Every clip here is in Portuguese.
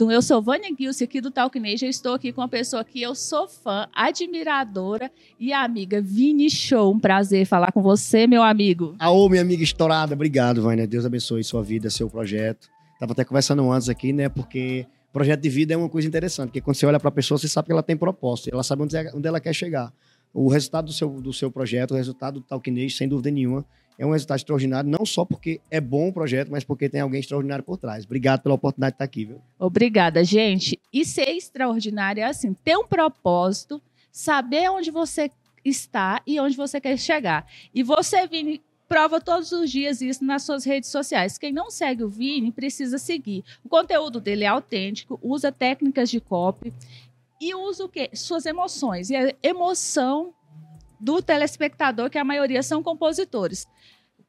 Então, eu sou Vânia Gilce aqui do Talk Nation. Estou aqui com uma pessoa que eu sou fã, admiradora e amiga, Vini Show. Um prazer falar com você, meu amigo. Aô, minha amiga estourada. Obrigado, Vânia. Deus abençoe sua vida, seu projeto. Tava até conversando antes aqui, né? Porque projeto de vida é uma coisa interessante, porque quando você olha para a pessoa, você sabe que ela tem propósito, ela sabe onde, é, onde ela quer chegar. O resultado do seu, do seu projeto, o resultado do Talk Nation, sem dúvida nenhuma, é um resultado extraordinário, não só porque é bom o projeto, mas porque tem alguém extraordinário por trás. Obrigado pela oportunidade de estar aqui, viu? Obrigada, gente. E ser extraordinário é assim, ter um propósito, saber onde você está e onde você quer chegar. E você, Vini, prova todos os dias isso nas suas redes sociais. Quem não segue o Vini precisa seguir. O conteúdo dele é autêntico, usa técnicas de copy e usa o quê? Suas emoções. E a emoção do telespectador, que a maioria são compositores.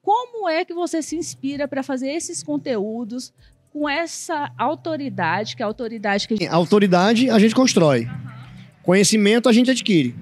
Como é que você se inspira para fazer esses conteúdos com essa autoridade, que é a autoridade que a gente... Autoridade a gente constrói. Conhecimento a gente adquire.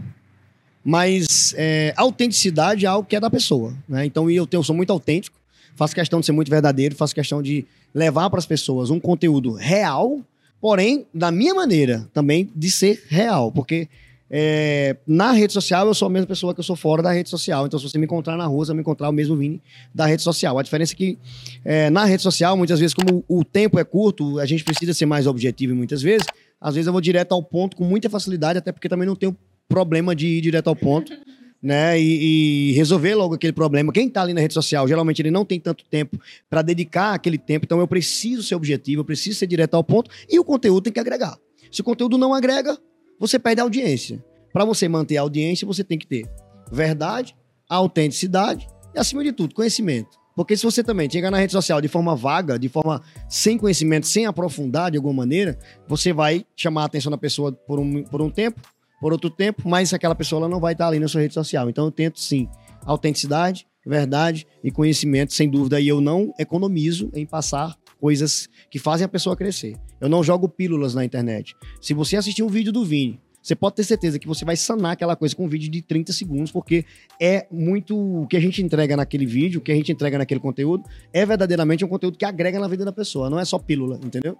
Mas é, autenticidade é algo que é da pessoa. Né? Então eu, tenho, eu sou muito autêntico, faço questão de ser muito verdadeiro, faço questão de levar para as pessoas um conteúdo real, porém, da minha maneira também de ser real. Porque é, na rede social, eu sou a mesma pessoa que eu sou fora da rede social. Então, se você me encontrar na rua, você vai me encontrar o mesmo Vini da rede social. A diferença é que é, na rede social, muitas vezes, como o tempo é curto, a gente precisa ser mais objetivo muitas vezes. Às vezes eu vou direto ao ponto com muita facilidade, até porque também não tenho problema de ir direto ao ponto. Né, e, e, resolver logo aquele problema. Quem está ali na rede social, geralmente ele não tem tanto tempo para dedicar aquele tempo, então eu preciso ser objetivo, eu preciso ser direto ao ponto e o conteúdo tem que agregar. Se o conteúdo não agrega, você perde a audiência. Para você manter a audiência, você tem que ter verdade, autenticidade e, acima de tudo, conhecimento. Porque se você também chegar na rede social de forma vaga, de forma sem conhecimento, sem aprofundar de alguma maneira, você vai chamar a atenção da pessoa por um, por um tempo, por outro tempo, mas aquela pessoa ela não vai estar ali na sua rede social. Então eu tento sim autenticidade, verdade e conhecimento, sem dúvida. E eu não economizo em passar coisas que fazem a pessoa crescer. Eu não jogo pílulas na internet. Se você assistir um vídeo do Vini, você pode ter certeza que você vai sanar aquela coisa com um vídeo de 30 segundos, porque é muito o que a gente entrega naquele vídeo, o que a gente entrega naquele conteúdo, é verdadeiramente um conteúdo que agrega na vida da pessoa, não é só pílula, entendeu?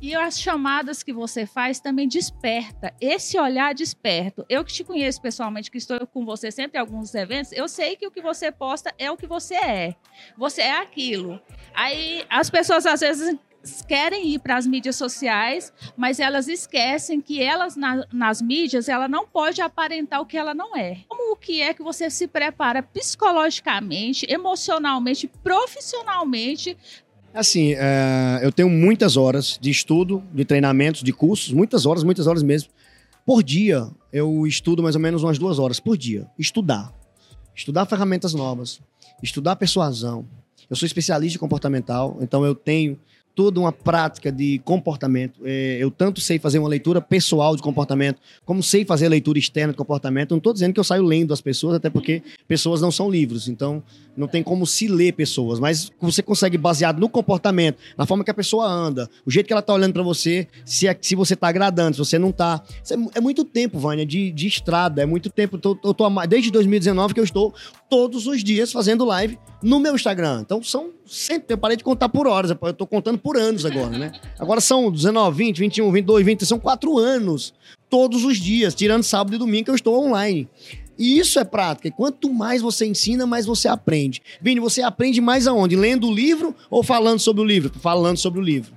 E as chamadas que você faz também desperta. Esse olhar desperto. Eu que te conheço pessoalmente, que estou com você sempre em alguns eventos, eu sei que o que você posta é o que você é. Você é aquilo. Aí as pessoas às vezes querem ir para as mídias sociais, mas elas esquecem que elas na, nas mídias ela não pode aparentar o que ela não é. Como o que é que você se prepara psicologicamente, emocionalmente, profissionalmente Assim, é, eu tenho muitas horas de estudo, de treinamentos, de cursos, muitas horas, muitas horas mesmo. Por dia, eu estudo mais ou menos umas duas horas por dia. Estudar. Estudar ferramentas novas. Estudar persuasão. Eu sou especialista em comportamental, então eu tenho toda uma prática de comportamento. É, eu tanto sei fazer uma leitura pessoal de comportamento, como sei fazer leitura externa de comportamento. Não estou dizendo que eu saio lendo as pessoas, até porque pessoas não são livros, então não tem como se ler pessoas, mas você consegue baseado no comportamento, na forma que a pessoa anda, o jeito que ela está olhando para você, se, é, se você está agradando, se você não está. É, é muito tempo, Vânia, de, de estrada, é muito tempo. Tô, eu tô, desde 2019 que eu estou todos os dias fazendo live no meu Instagram. Então são sempre, eu parei de contar por horas, eu tô contando por anos agora, né? Agora são 19, 20, 21, 22, 20, são quatro anos, todos os dias, tirando sábado e domingo que eu estou online. E isso é prática. E quanto mais você ensina, mais você aprende. Vini, você aprende mais aonde? Lendo o livro ou falando sobre o livro? Falando sobre o livro.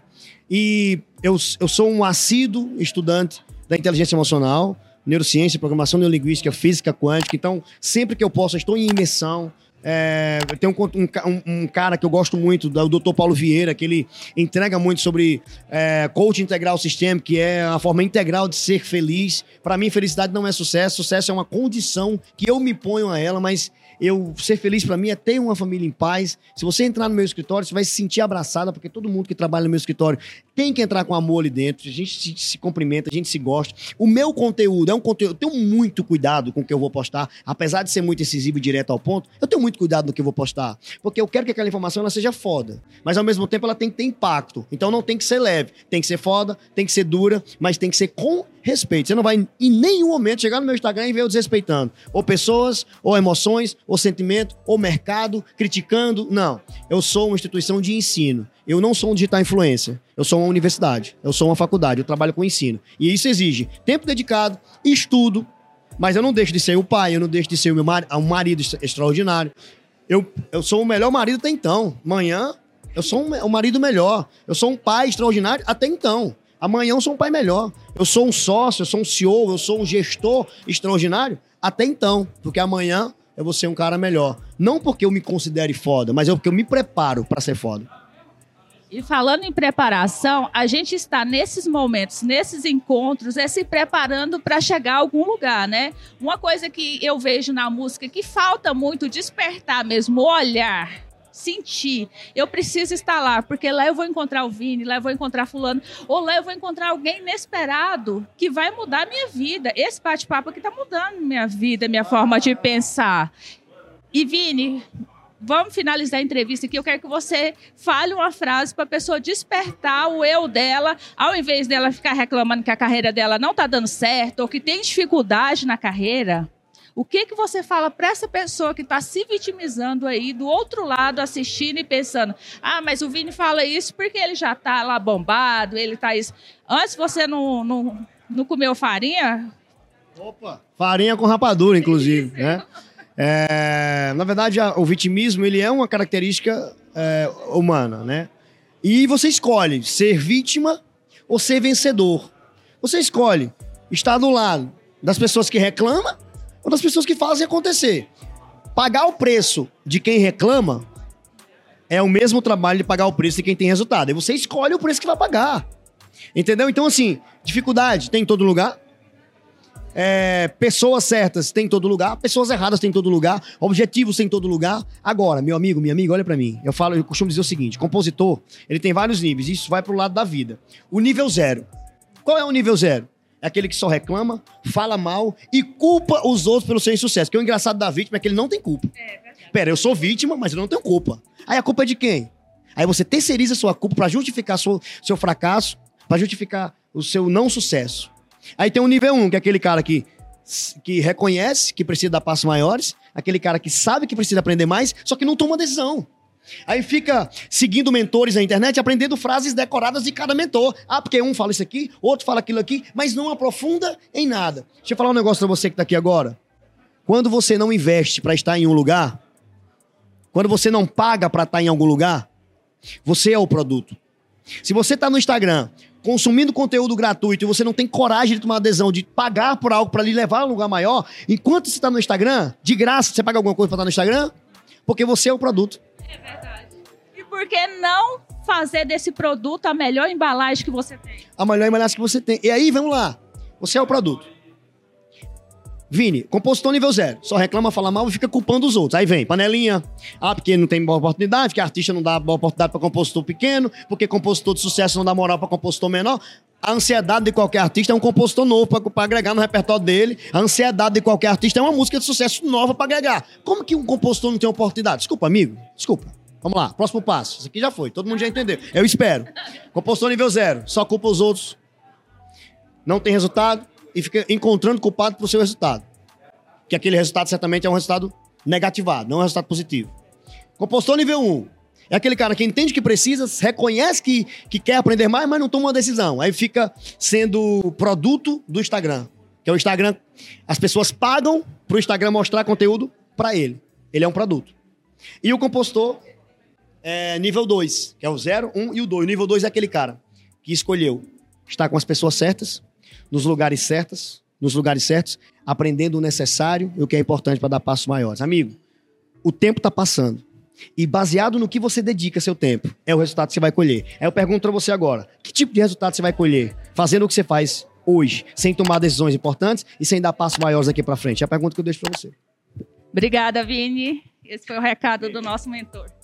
E eu, eu sou um assíduo estudante da inteligência emocional, neurociência, programação neurolinguística, física quântica. Então, sempre que eu posso, eu estou em imersão, é, tem um, um, um, cara que eu gosto muito, o Dr. Paulo Vieira, que ele entrega muito sobre é, coach integral sistema, que é a forma integral de ser feliz. Para mim, felicidade não é sucesso, sucesso é uma condição que eu me ponho a ela, mas eu ser feliz para mim é ter uma família em paz. Se você entrar no meu escritório, você vai se sentir abraçada, porque todo mundo que trabalha no meu escritório tem que entrar com amor ali dentro. A gente se, se cumprimenta, a gente se gosta. O meu conteúdo é um conteúdo. Eu tenho muito cuidado com o que eu vou postar, apesar de ser muito incisivo e direto ao ponto. Eu tenho muito cuidado no que eu vou postar, porque eu quero que aquela informação ela seja foda, mas ao mesmo tempo ela tem que ter impacto. Então não tem que ser leve, tem que ser foda, tem que ser dura, mas tem que ser com respeito. Você não vai em nenhum momento chegar no meu Instagram e ver eu desrespeitando ou pessoas, ou emoções, ou sentimento, ou mercado, criticando. Não. Eu sou uma instituição de ensino. Eu não sou um digital influencer. Eu sou uma universidade. Eu sou uma faculdade. Eu trabalho com ensino. E isso exige tempo dedicado, estudo. Mas eu não deixo de ser o pai, eu não deixo de ser o meu mar... um marido extraordinário. Eu, eu sou o melhor marido até então. Amanhã, eu sou um, um marido melhor. Eu sou um pai extraordinário até então. Amanhã eu sou um pai melhor. Eu sou um sócio, eu sou um CEO, eu sou um gestor extraordinário até então. Porque amanhã eu vou ser um cara melhor. Não porque eu me considere foda, mas é porque eu me preparo para ser foda. E falando em preparação, a gente está nesses momentos, nesses encontros, é se preparando para chegar a algum lugar, né? Uma coisa que eu vejo na música que falta muito despertar mesmo, olhar sentir. Eu preciso estar lá, porque lá eu vou encontrar o Vini, lá eu vou encontrar fulano, ou lá eu vou encontrar alguém inesperado que vai mudar a minha vida. Esse bate-papo aqui está mudando minha vida, minha forma de pensar. E Vini, vamos finalizar a entrevista aqui. Eu quero que você fale uma frase para a pessoa despertar o eu dela, ao invés dela ficar reclamando que a carreira dela não está dando certo ou que tem dificuldade na carreira. O que, que você fala para essa pessoa que está se vitimizando aí do outro lado, assistindo e pensando: ah, mas o Vini fala isso porque ele já está lá bombado, ele está isso. Antes você não, não, não comeu farinha? Opa! Farinha com rapadura, inclusive, né? É, na verdade, o vitimismo ele é uma característica é, humana, né? E você escolhe ser vítima ou ser vencedor. Você escolhe estar do lado das pessoas que reclamam ou das pessoas que fazem acontecer. Pagar o preço de quem reclama é o mesmo trabalho de pagar o preço de quem tem resultado. E você escolhe o preço que vai pagar. Entendeu? Então, assim, dificuldade tem em todo lugar. É, pessoas certas tem em todo lugar, pessoas erradas tem em todo lugar, objetivos tem em todo lugar. Agora, meu amigo, minha amiga, olha para mim. Eu falo, eu costumo dizer o seguinte: compositor, ele tem vários níveis. Isso vai pro lado da vida. O nível zero. Qual é o nível zero? É aquele que só reclama, fala mal e culpa os outros pelo seu insucesso. Porque o engraçado da vítima é que ele não tem culpa. É, verdade. Pera, eu sou vítima, mas eu não tenho culpa. Aí a culpa é de quem? Aí você terceiriza sua culpa para justificar seu, seu fracasso, para justificar o seu não sucesso. Aí tem o nível 1, um, que é aquele cara que, que reconhece que precisa dar passos maiores, aquele cara que sabe que precisa aprender mais, só que não toma decisão. Aí fica seguindo mentores na internet, aprendendo frases decoradas de cada mentor. Ah, porque um fala isso aqui, outro fala aquilo aqui, mas não aprofunda em nada. Deixa eu falar um negócio pra você que tá aqui agora. Quando você não investe para estar em um lugar, quando você não paga para estar em algum lugar, você é o produto. Se você tá no Instagram consumindo conteúdo gratuito e você não tem coragem de tomar adesão de pagar por algo para lhe levar a um lugar maior, enquanto você está no Instagram, de graça, você paga alguma coisa para estar no Instagram? Porque você é o produto. É verdade. E por que não fazer desse produto a melhor embalagem que você tem? A melhor embalagem que você tem. E aí, vamos lá. Você é o produto. Vini, compositor nível zero. Só reclama, fala mal e fica culpando os outros. Aí vem, panelinha. Ah, porque não tem boa oportunidade, porque artista não dá boa oportunidade para compositor pequeno, porque compositor de sucesso não dá moral para compositor menor. A ansiedade de qualquer artista é um compositor novo para agregar no repertório dele. A ansiedade de qualquer artista é uma música de sucesso nova para agregar. Como que um compositor não tem oportunidade? Desculpa, amigo. Desculpa. Vamos lá, próximo passo. Isso aqui já foi, todo mundo já entendeu. Eu espero. Compositor nível zero, só culpa os outros. Não tem resultado e fica encontrando culpado pro seu resultado. Que aquele resultado certamente é um resultado negativado, não é um resultado positivo. Compositor nível 1. Um, é aquele cara que entende que precisa, reconhece que, que quer aprender mais, mas não toma uma decisão. Aí fica sendo produto do Instagram. Que é o Instagram. As pessoas pagam pro Instagram mostrar conteúdo para ele. Ele é um produto. E o compostor é nível 2, que é o 0, 1 um, e o 2. O nível 2 é aquele cara que escolheu estar com as pessoas certas, nos lugares certos, nos lugares certos, aprendendo o necessário e o que é importante para dar passos maiores. Amigo, o tempo está passando. E baseado no que você dedica seu tempo, é o resultado que você vai colher. Aí eu pergunto para você agora: que tipo de resultado você vai colher fazendo o que você faz hoje, sem tomar decisões importantes e sem dar passos maiores aqui para frente? É a pergunta que eu deixo para você. Obrigada, Vini. Esse foi o recado do nosso mentor.